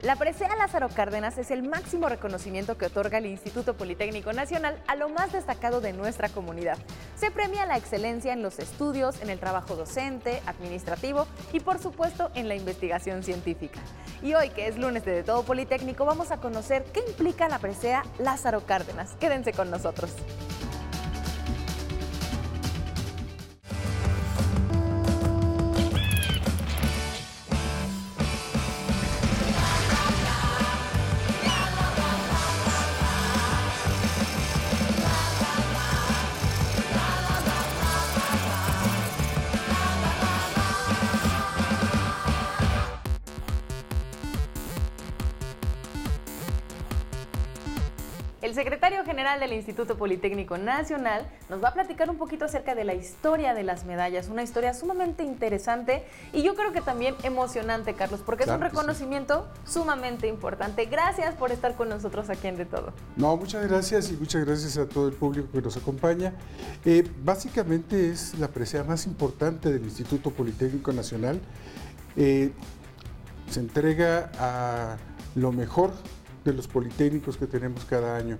La presea Lázaro Cárdenas es el máximo reconocimiento que otorga el Instituto Politécnico Nacional a lo más destacado de nuestra comunidad. Se premia la excelencia en los estudios, en el trabajo docente, administrativo y por supuesto en la investigación científica. Y hoy, que es lunes de, Todo Politécnico, vamos a conocer qué implica la presea Lázaro Cárdenas. Quédense con nosotros. El secretario general del Instituto Politécnico Nacional nos va a platicar un poquito acerca de la historia de las medallas, una historia sumamente interesante y yo creo que también emocionante, Carlos, porque Claro es un sí. reconocimiento sumamente importante. Gracias por estar con nosotros aquí en De Todo. No, muchas gracias y muchas gracias a todo el público que nos acompaña. Eh, básicamente es la presea más importante del Instituto Politécnico Nacional. Eh, se entrega a lo mejor de los politécnicos que tenemos cada año.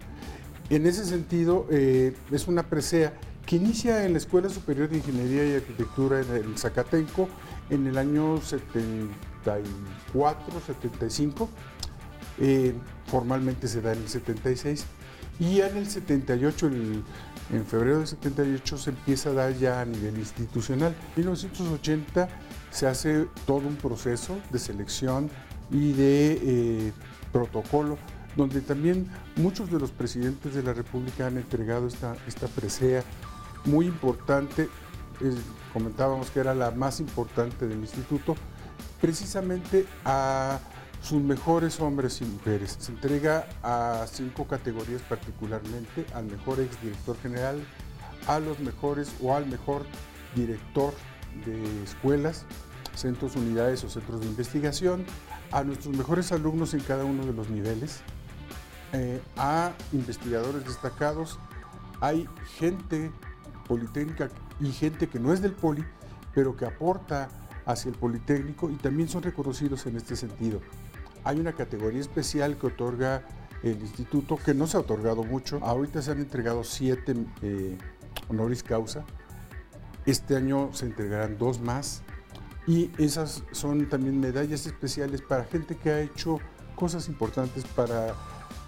En ese sentido, eh, es una presea que inicia en la Escuela Superior de Ingeniería y Arquitectura en el Zacatenco en el año 74, 75. Eh, formalmente se da en el 76 y ya en el 78, el- en febrero del 78 se empieza a dar ya a nivel institucional. En 1980 se hace todo un proceso de selección y de eh, protocolo donde también muchos de los presidentes de la República han entregado esta, esta presea muy importante, comentábamos que era la más importante del instituto, precisamente a sus mejores hombres y mujeres. Se entrega a cinco categorías particularmente, al mejor exdirector general, a los mejores o al mejor director de escuelas, centros, unidades o centros de investigación, a nuestros mejores alumnos en cada uno de los niveles, eh, a investigadores destacados, hay gente politécnica y gente que no es del poli, pero que aporta hacia el Politécnico y también son reconocidos en este sentido. Hay una categoría especial que otorga el instituto, que no se ha otorgado mucho. Ahorita se han entregado siete eh, honoris causa. Este año se entregarán dos más. Y esas son también medallas especiales para gente que ha hecho cosas importantes para,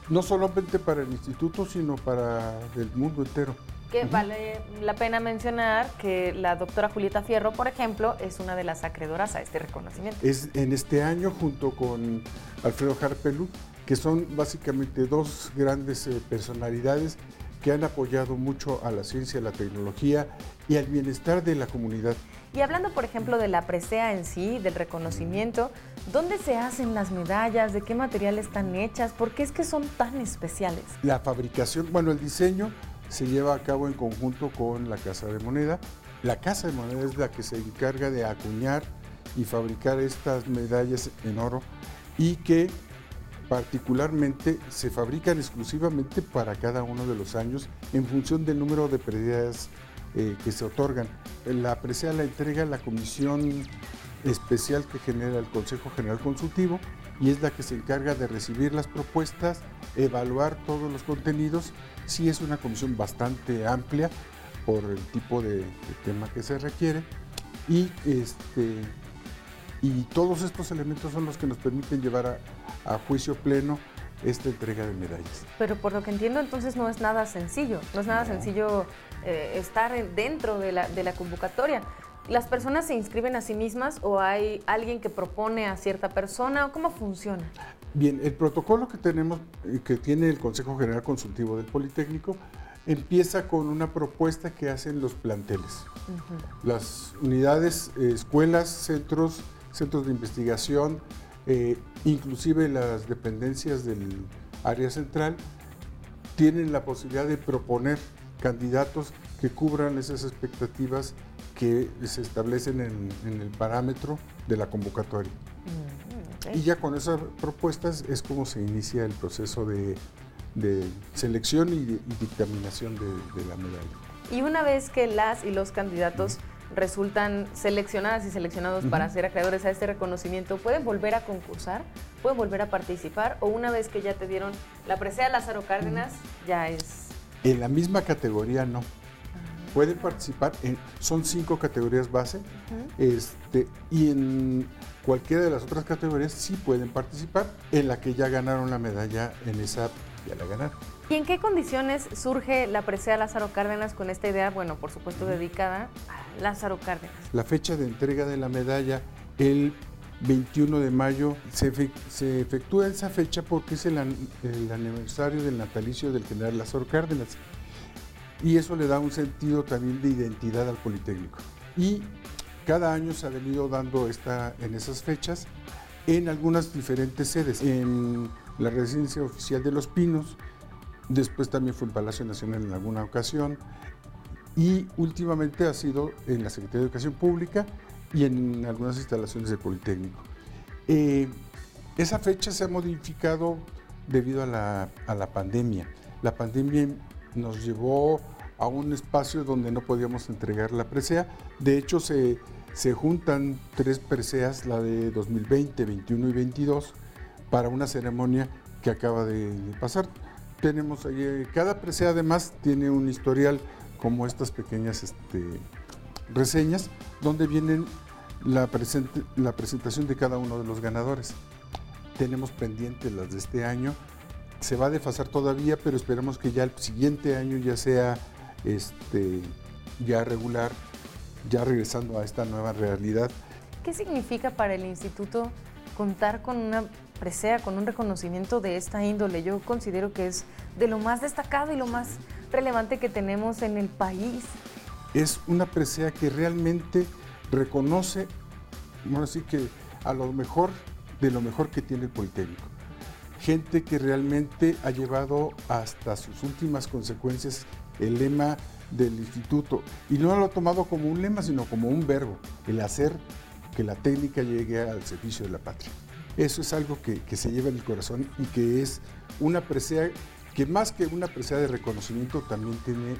no solamente para el instituto, sino para el mundo entero. Que vale la pena mencionar que la doctora Julieta Fierro, por ejemplo, es una de las acreedoras a este reconocimiento. es en este año junto con Alfredo Harpelu, que son básicamente dos grandes eh, personalidades que han apoyado mucho a la ciencia, a la tecnología y al bienestar de la comunidad. Y hablando, por ejemplo, de la presea en sí, del reconocimiento, ¿dónde se hacen las medallas? ¿De qué material están hechas? ¿Por qué es que son tan especiales? La fabricación, bueno, el diseño se lleva a cabo en conjunto con la Casa de Moneda. La Casa de Moneda es la que se encarga de acuñar y fabricar estas medallas en oro y que particularmente se fabrican exclusivamente para cada uno de los años en función del número de pérdidas eh, que se otorgan. La presea la entrega la comisión especial que genera el Consejo General Consultivo y es la que se encarga de recibir las propuestas, evaluar todos los contenidos. Sí es una comisión bastante amplia por el tipo de, de tema que se requiere y este y todos estos elementos son los que nos permiten llevar a, a juicio pleno esta entrega de medallas. Pero por lo que entiendo, entonces no es nada sencillo. No es nada sencillo eh, estar en- dentro de la, de la convocatoria. ¿Las personas se inscriben a sí mismas o hay alguien que propone a cierta persona? ¿O ¿Cómo funciona? Bien, el protocolo que tenemos, eh, que tiene el Consejo General Consultivo del Politécnico, empieza con una propuesta que hacen los planteles. Las unidades, eh, escuelas, centros, centros de investigación, eh, inclusive las dependencias del área central, tienen la posibilidad de proponer candidatos que cubran esas expectativas que se establecen en, en el parámetro de la convocatoria. Ok. Y ya con esas propuestas es como se inicia el proceso de, de selección y, de- y dictaminación de, de la medalla. Y una vez que las y los candidatos resultan seleccionadas y seleccionados para ser acreedores a este reconocimiento, ¿pueden volver a concursar? ¿Pueden volver a participar? ¿O una vez que ya te dieron la presea Lázaro Cárdenas, ya es...? En la misma categoría no. Pueden participar, en, son cinco categorías base, este, y en cualquiera de las otras categorías sí pueden participar, en la que ya ganaron la medalla, en esa ya la ganaron. ¿Y en qué condiciones surge la presea Lázaro Cárdenas con esta idea, bueno, por supuesto dedicada a Lázaro Cárdenas? La fecha de entrega de la medalla, el 21 de mayo, se, efectúa esa fecha porque es el, el aniversario del natalicio del general Lázaro Cárdenas y eso le da un sentido también de identidad al Politécnico. Y cada año se ha venido dando esta, en esas fechas en algunas diferentes sedes, en la residencia oficial de Los Pinos, después también fue en Palacio Nacional en alguna ocasión y últimamente ha sido en la Secretaría de Educación Pública y en algunas instalaciones del Politécnico. Eh, esa fecha se ha modificado debido a la, a la pandemia. La pandemia nos llevó a un espacio donde no podíamos entregar la presea. De hecho, se, se juntan tres preseas, la de 2020, 21 y 22, para una ceremonia que acaba de pasar. Tenemos ahí, cada presea además tiene un historial como estas pequeñas este, reseñas, donde vienen la, la presentación de cada uno de los ganadores. Tenemos pendientes las de este año se va a desfasar todavía, pero esperamos que ya el siguiente año ya sea este, ya regular, ya regresando a esta nueva realidad. ¿Qué significa para el instituto contar con una presea, con un reconocimiento de esta índole? Yo considero que es de lo más destacado y lo más relevante que tenemos en el país. Es una presea que realmente reconoce, bueno, así que a lo mejor de lo mejor que tiene el Politécnico gente que realmente ha llevado hasta sus últimas consecuencias el lema del instituto. Y no lo ha tomado como un lema, sino como un verbo, el hacer que la técnica llegue al servicio de la patria. Eso es algo que, se lleva en el corazón y que es una presea, que más que una presea de reconocimiento también tiene,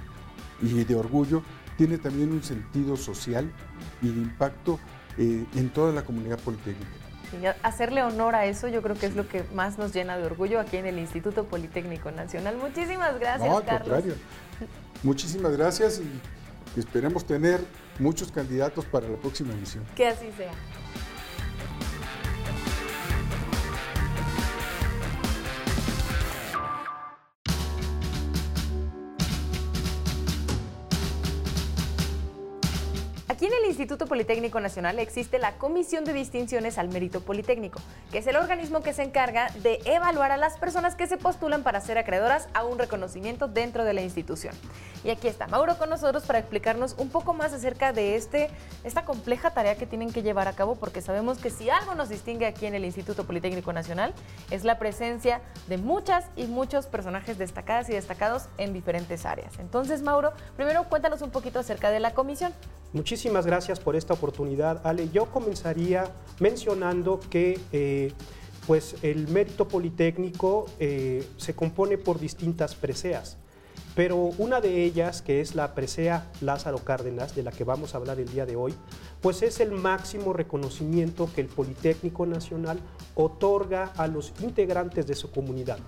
y de orgullo, tiene también un sentido social y de impacto eh, en toda la comunidad politécnica hacerle honor a eso yo creo que es lo que más nos llena de orgullo aquí en el Instituto Politécnico Nacional. Muchísimas gracias, no, al Contrario. Muchísimas gracias y esperemos tener muchos candidatos para la próxima emisión. Que así sea. Politécnico Nacional existe la Comisión de Distinciones al Mérito Politécnico, que es el organismo que se encarga de evaluar a las personas que se postulan para ser acreedoras a un reconocimiento dentro de la institución. Y aquí está Mauro con nosotros para explicarnos un poco más acerca de este, esta compleja tarea que tienen que llevar a cabo, porque sabemos que si algo nos distingue aquí en el Instituto Politécnico Nacional es la presencia de muchas y muchos personajes destacadas y destacados en diferentes áreas. Entonces, Mauro, primero cuéntanos un poquito acerca de la comisión. Muchísimas gracias por esta oportunidad, Ale. Yo comenzaría mencionando que eh, pues el mérito politécnico eh, se compone por distintas preseas, pero una de ellas, que es la presea Lázaro Cárdenas, de la que vamos a hablar el día de hoy, pues es el máximo reconocimiento que el Politécnico Nacional otorga a los integrantes de su comunidad.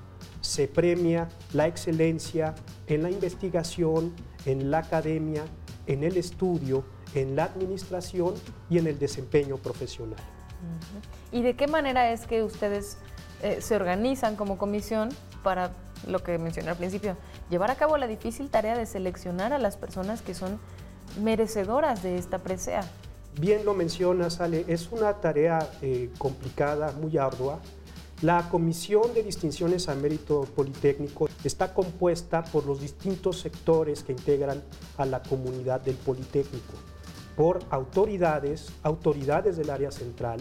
Se premia la excelencia en la investigación, en la academia, en el estudio, en la administración y en el desempeño profesional. ¿Y de qué manera es que ustedes eh, se organizan como comisión para lo que mencioné al principio, llevar a cabo la difícil tarea de seleccionar a las personas que son merecedoras de esta presea? Bien lo mencionas, Ale, es una tarea eh, complicada, muy ardua, la Comisión de Distinciones a Mérito Politécnico está compuesta por los distintos sectores que integran a la comunidad del Politécnico, por autoridades, autoridades del área central,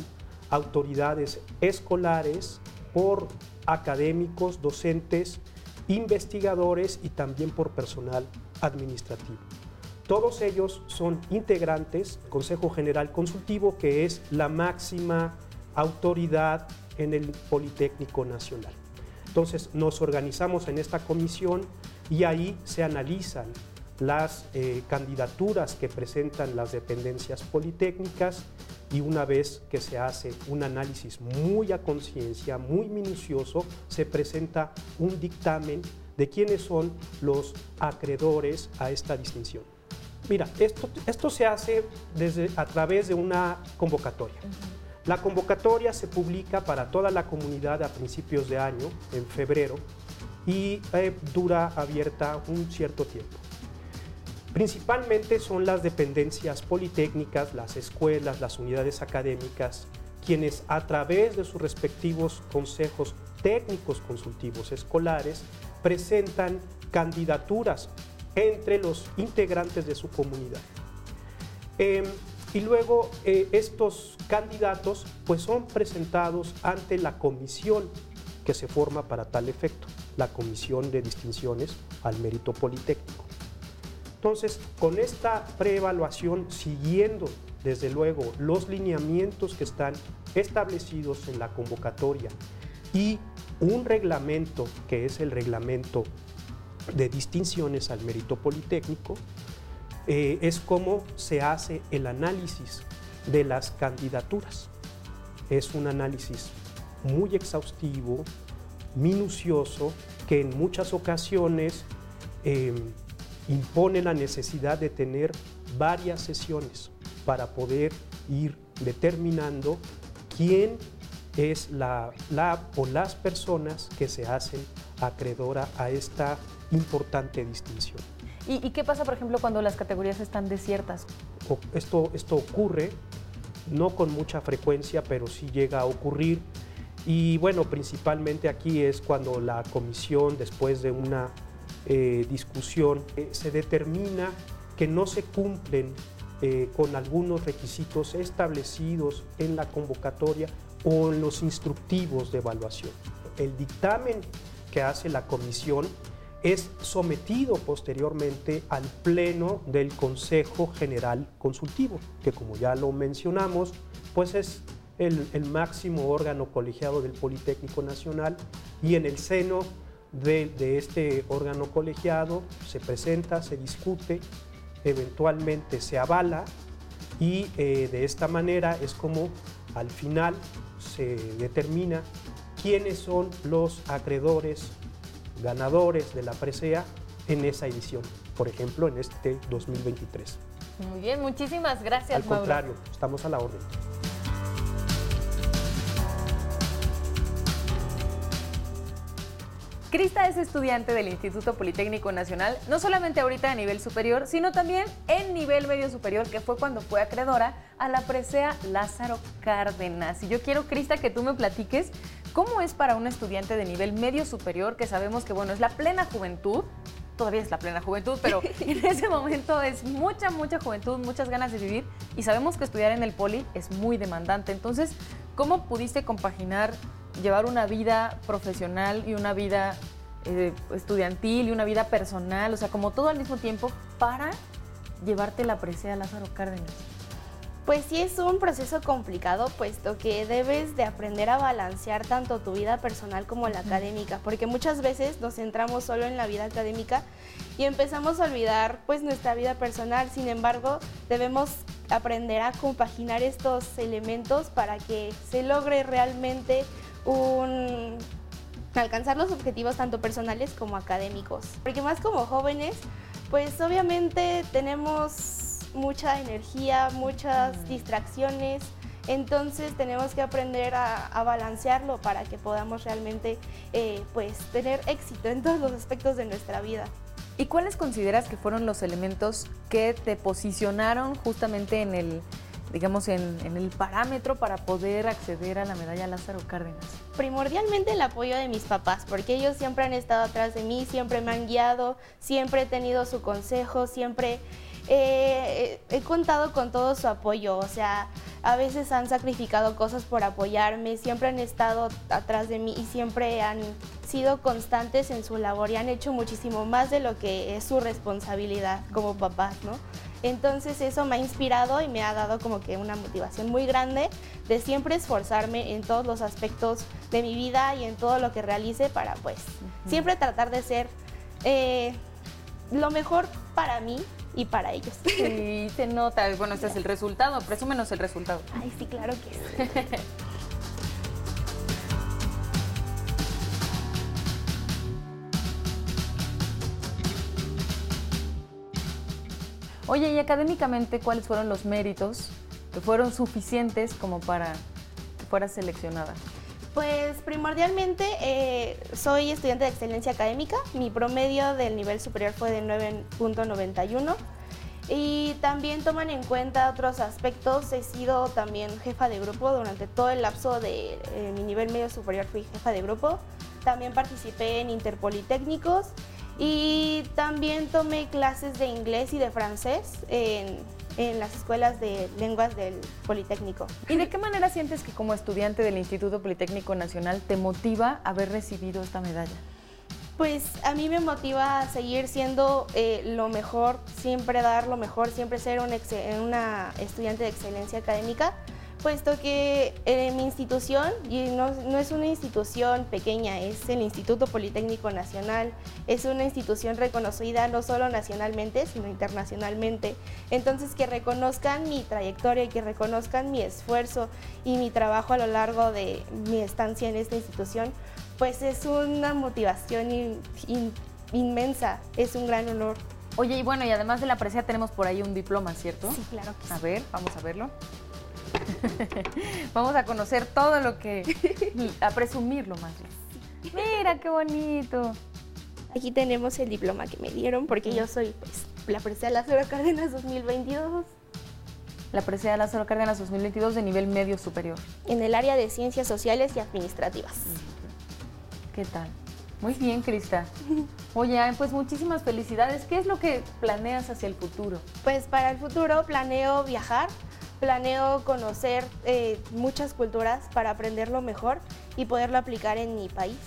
autoridades escolares, por académicos, docentes, investigadores y también por personal administrativo. Todos ellos son integrantes del Consejo General Consultivo, que es la máxima autoridad en el Politécnico Nacional. Entonces nos organizamos en esta comisión y ahí se analizan las eh, candidaturas que presentan las dependencias politécnicas y una vez que se hace un análisis muy a conciencia, muy minucioso, se presenta un dictamen de quiénes son los acreedores a esta distinción. Mira, esto, esto se hace desde, a través de una convocatoria. La convocatoria se publica para toda la comunidad a principios de año, en febrero, y eh, dura abierta un cierto tiempo. Principalmente son las dependencias politécnicas, las escuelas, las unidades académicas, quienes a través de sus respectivos consejos técnicos consultivos escolares presentan candidaturas entre los integrantes de su comunidad. Em, y luego eh, estos candidatos pues son presentados ante la comisión que se forma para tal efecto, la comisión de distinciones al mérito politécnico. Entonces, con esta preevaluación, siguiendo desde luego los lineamientos que están establecidos en la convocatoria y un reglamento que es el reglamento de distinciones al mérito politécnico, eh, es como se hace el análisis de las candidaturas. Es un análisis muy exhaustivo, minucioso, que en muchas ocasiones em, impone la necesidad de tener varias sesiones para poder ir determinando quién es la o las personas que se hacen acreedora a esta importante distinción. ¿Y, qué pasa, por ejemplo, cuando las categorías están desiertas? Esto, esto ocurre, no con mucha frecuencia, pero sí llega a ocurrir. Y bueno, principalmente aquí es cuando la comisión, después de una eh, discusión, eh, se determina que no se cumplen eh, con algunos requisitos establecidos en la convocatoria o en los instructivos de evaluación. El dictamen que hace la comisión es sometido posteriormente al Pleno del Consejo General Consultivo, que como ya lo mencionamos, pues es el, máximo órgano colegiado del Politécnico Nacional y en el seno de, este órgano colegiado, se presenta, se discute, eventualmente se avala y eh, de esta manera es como al final se determina quiénes son los acreedores ganadores de la presea en esa edición, por ejemplo en este 2023. Muy bien, muchísimas gracias. Al contrario, estamos a la orden. Crista es estudiante del Instituto Politécnico Nacional, no solamente ahorita a nivel superior, sino también en nivel medio superior, que fue cuando fue acreedora a la presea Lázaro Cárdenas. Y yo quiero, Crista, que tú me platiques cómo es para un estudiante de nivel medio superior, que sabemos que, bueno, es la plena juventud, todavía es la plena juventud, pero en ese momento es mucha, mucha juventud, muchas ganas de vivir y sabemos que estudiar en el poli es muy demandante. Entonces, ¿cómo pudiste compaginar llevar una vida profesional y una vida eh, estudiantil y una vida personal, o sea, como todo al mismo tiempo para llevarte la presea Lázaro Cárdenas? Pues sí es un proceso complicado, puesto que debes de aprender a balancear tanto tu vida personal como la académica, porque muchas veces nos centramos solo en la vida académica y empezamos a olvidar pues nuestra vida personal. Sin embargo, debemos aprender a compaginar estos elementos para que se logre realmente un alcanzar los objetivos tanto personales como académicos. Porque más como jóvenes, pues obviamente tenemos mucha energía, muchas mm. distracciones, entonces tenemos que aprender a, balancearlo para que podamos realmente eh, pues tener éxito en todos los aspectos de nuestra vida. ¿Y cuáles consideras que fueron los elementos que te posicionaron justamente en el digamos, en, el parámetro para poder acceder a la medalla Lázaro Cárdenas? Primordialmente el apoyo de mis papás, porque ellos siempre han estado atrás de mí, siempre me han guiado, siempre he tenido su consejo, siempre he contado con todo su apoyo, o sea, a veces han sacrificado cosas por apoyarme, siempre han estado atrás de mí y siempre han sido constantes en su labor y han hecho muchísimo más de lo que es su responsabilidad como papás, ¿no? Entonces eso me ha inspirado y me ha dado como que una motivación muy grande de siempre esforzarme en todos los aspectos de mi vida y en todo lo que realice para pues siempre tratar de ser eh, lo mejor para mí y para ellos. Sí, se nota. Bueno, este es el resultado. Presúmenos el resultado. Ay, sí, claro que sí. Oye, y académicamente, ¿cuáles fueron los méritos que fueron suficientes como para que fueras seleccionada? Pues primordialmente eh, soy estudiante de excelencia académica. Mi promedio del nivel superior fue de 9.91 y también toman en cuenta otros aspectos. He sido también jefa de grupo durante todo el lapso de eh, mi nivel medio superior fui jefa de grupo. También participé en interpolitécnicos y también tomé clases de inglés y de francés en, en las escuelas de lenguas del Politécnico. ¿Y de qué manera sientes que como estudiante del Instituto Politécnico Nacional te motiva haber recibido esta medalla? Pues a mí me motiva a seguir siendo eh, lo mejor, siempre dar lo mejor, siempre ser un una estudiante de excelencia académica puesto que eh, mi institución, y no, es una institución pequeña, es el Instituto Politécnico Nacional, es una institución reconocida no solo nacionalmente, sino internacionalmente. Entonces, que reconozcan mi trayectoria y que reconozcan mi esfuerzo y mi trabajo a lo largo de mi estancia en esta institución, pues es una motivación inmensa, es un gran honor. Oye, y bueno, y además de la presea tenemos por ahí un diploma, ¿cierto? Sí, claro que sí. A ver, vamos a verlo. Vamos a conocer todo lo que, a presumirlo más bien. Mira qué bonito. Aquí tenemos el diploma que me dieron porque yo soy pues, la presea Lázaro Cárdenas 2022. La presea Lázaro Cárdenas 2022 de nivel medio superior. En el área de ciencias sociales y administrativas. ¿Qué tal? Muy bien, Crista. Oye, pues muchísimas felicidades. ¿Qué es lo que planeas hacia el futuro? Pues para el futuro planeo viajar planeo conocer eh, muchas culturas para aprenderlo mejor y poderlo aplicar en mi país,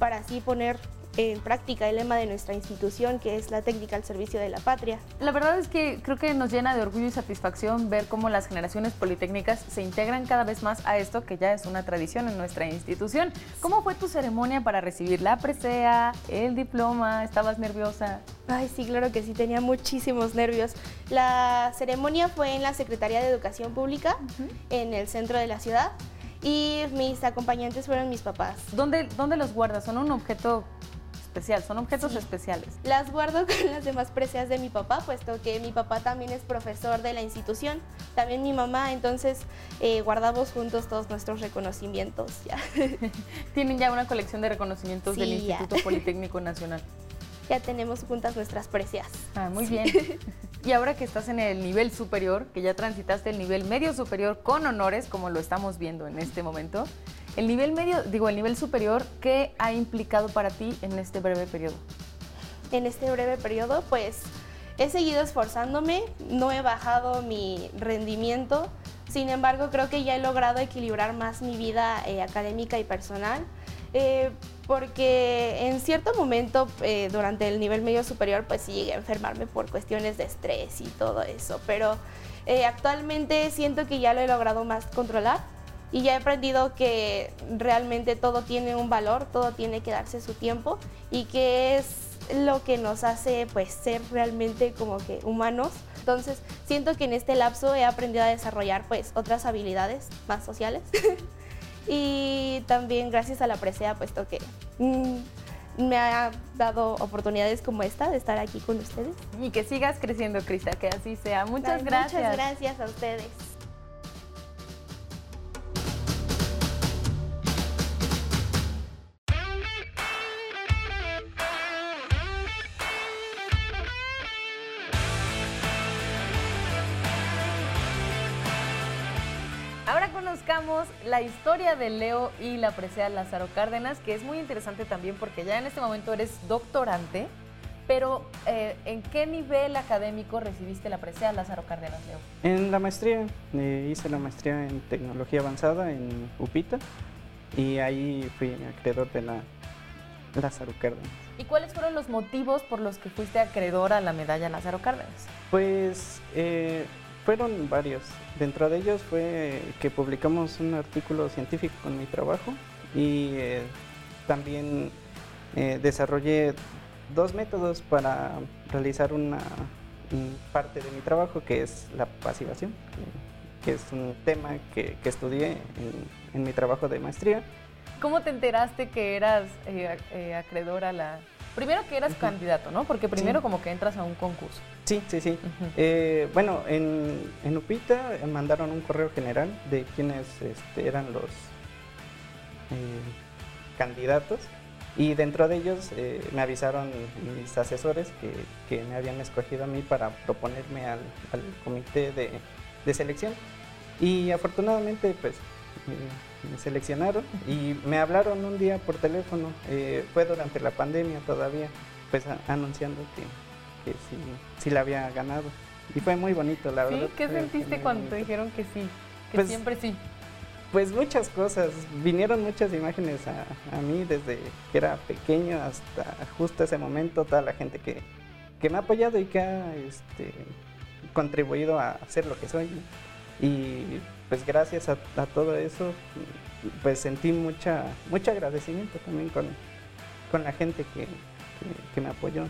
para así poner en práctica el lema de nuestra institución, que es la técnica al servicio de la patria. La verdad es que creo que nos llena de orgullo y satisfacción ver cómo las generaciones politécnicas se integran cada vez más a esto que ya es una tradición en nuestra institución. ¿Cómo fue tu ceremonia para recibir la presea, el diploma? ¿Estabas nerviosa? Ay, sí, claro que sí, tenía muchísimos nervios. La ceremonia fue en la Secretaría de Educación Pública, en el centro de la ciudad, y mis acompañantes fueron mis papás. ¿Dónde, dónde los guardas? ¿Son un objeto especial, son objetos especiales. Las guardo con las demás preseas de mi papá, puesto que mi papá también es profesor de la institución, también mi mamá, entonces eh, guardamos juntos todos nuestros reconocimientos. Ya. Tienen ya una colección de reconocimientos del Instituto Politécnico Nacional ya tenemos juntas nuestras precias. Ah, muy bien. Y ahora que estás en el nivel superior, que ya transitaste el nivel medio superior con honores, como lo estamos viendo en este momento, el nivel medio, digo, el nivel superior, ¿qué ha implicado para ti en este breve periodo? En este breve periodo, pues he seguido esforzándome, no he bajado mi rendimiento, sin embargo creo que ya he logrado equilibrar más mi vida eh, académica y personal. Eh, porque en cierto momento eh, durante el nivel medio superior pues sí llegué a enfermarme por cuestiones de estrés y todo eso, pero actualmente siento que ya lo he logrado más controlar y ya he aprendido que realmente todo tiene un valor, todo tiene que darse su tiempo y que es lo que nos hace pues ser realmente como que humanos. Entonces siento que en este lapso he aprendido a desarrollar pues otras habilidades más sociales y también gracias a la presea, puesto que mm, me ha dado oportunidades como esta de estar aquí con ustedes. Y que sigas creciendo, Crista, que así sea. Muchas gracias. Muchas gracias a ustedes. La historia de Leo y la presea Lázaro Cárdenas, que es muy interesante también porque ya en este momento eres doctorante, pero eh, ¿en qué nivel académico recibiste la presea Lázaro Cárdenas, Leo? En la maestría, eh, hice la maestría en tecnología avanzada en UPITA y ahí fui acreedor de la Lázaro Cárdenas. ¿Y cuáles fueron los motivos por los que fuiste acreedor a la medalla Lázaro Cárdenas? Pues eh, fueron varios. Dentro de ellos fue que publicamos un artículo científico con mi trabajo y eh, también eh, desarrollé dos métodos para realizar una parte de mi trabajo, que es la pasivación, que, es un tema que, estudié en, mi trabajo de maestría. ¿Cómo te enteraste que eras eh, eh, a la... Primero que eras candidato, ¿no? Porque primero como que entras a un concurso. Sí, sí, sí. Eh, bueno, en, en, Upita mandaron un correo general de quienes este, eran los candidatos y dentro de ellos eh, me avisaron mis asesores que, que, me habían escogido a mí para proponerme al, al comité de, de, selección. Y afortunadamente, pues, me seleccionaron y me hablaron un día por teléfono. Eh, fue durante la pandemia todavía, pues, anunciando que, que sí, sí la había ganado. Y fue muy bonito, la verdad. ¿Qué sentiste cuando te dijeron que sí? Que pues, siempre sí. Pues muchas cosas, vinieron muchas imágenes a, mí desde que era pequeño hasta justo ese momento, toda la gente que, me ha apoyado y que ha este, contribuido a ser lo que soy. Y pues gracias a, todo eso, pues sentí mucha, mucho agradecimiento también con, con la gente que, que me apoyó.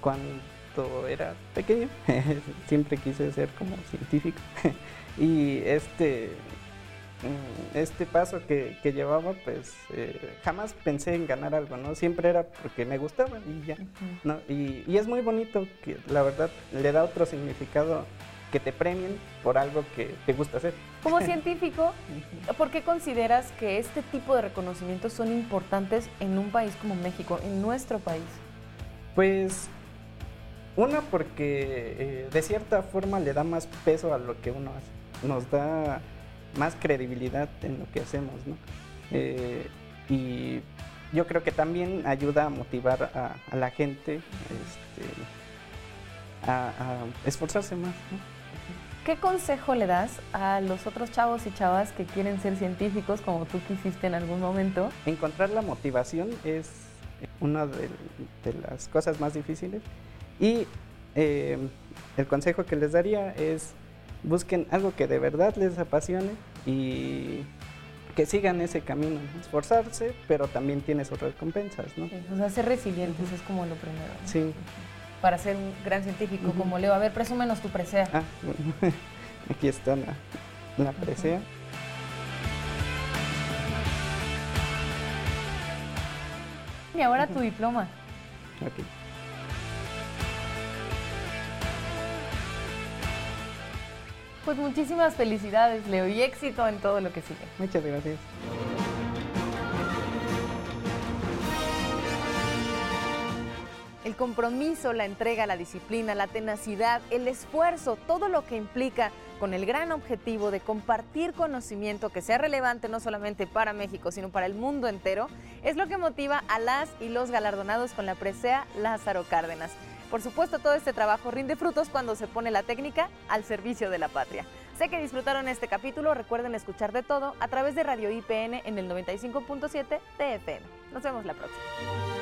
Cuando era pequeño, siempre quise ser como científico. y este Mm, este paso que, llevaba, pues eh, jamás pensé en ganar algo, ¿no? Siempre era porque me gustaba y ya, ¿no? Y, es muy bonito que la verdad le da otro significado que te premien por algo que te gusta hacer. Como científico, ¿por qué consideras que este tipo de reconocimientos son importantes en un país como México, en nuestro país? Pues una porque eh, de cierta forma le da más peso a lo que uno hace. Nos da más credibilidad en lo que hacemos, ¿no? Eh, y yo creo que también ayuda a motivar a, la gente este, a, esforzarse más. ¿Qué consejo le das a los otros chavos y chavas que quieren ser científicos como tú quisiste en algún momento? Encontrar la motivación es una de, las cosas más difíciles y eh, el consejo que les daría es busquen algo que de verdad les apasione y que sigan ese camino, esforzarse, pero también tiene sus recompensas, ¿no? o sea, ser resilientes es como lo primero. Sí. Para ser un gran científico como Leo. A ver, presúmenos tu presea. Ah, bueno. aquí está la, la presea. Y ahora tu diploma. Okay. Pues muchísimas felicidades, Leo, y éxito en todo lo que sigue. Muchas gracias. El compromiso, la entrega, la disciplina, la tenacidad, el esfuerzo, todo lo que implica con el gran objetivo de compartir conocimiento que sea relevante no solamente para México, sino para el mundo entero, es lo que motiva a las y los galardonados con la presea Lázaro Cárdenas. Por supuesto, todo este trabajo rinde frutos cuando se pone la técnica al servicio de la patria. Sé que disfrutaron este capítulo, recuerden escuchar de todo a través de Radio IPN en el 95.7 TFM. Nos vemos la próxima.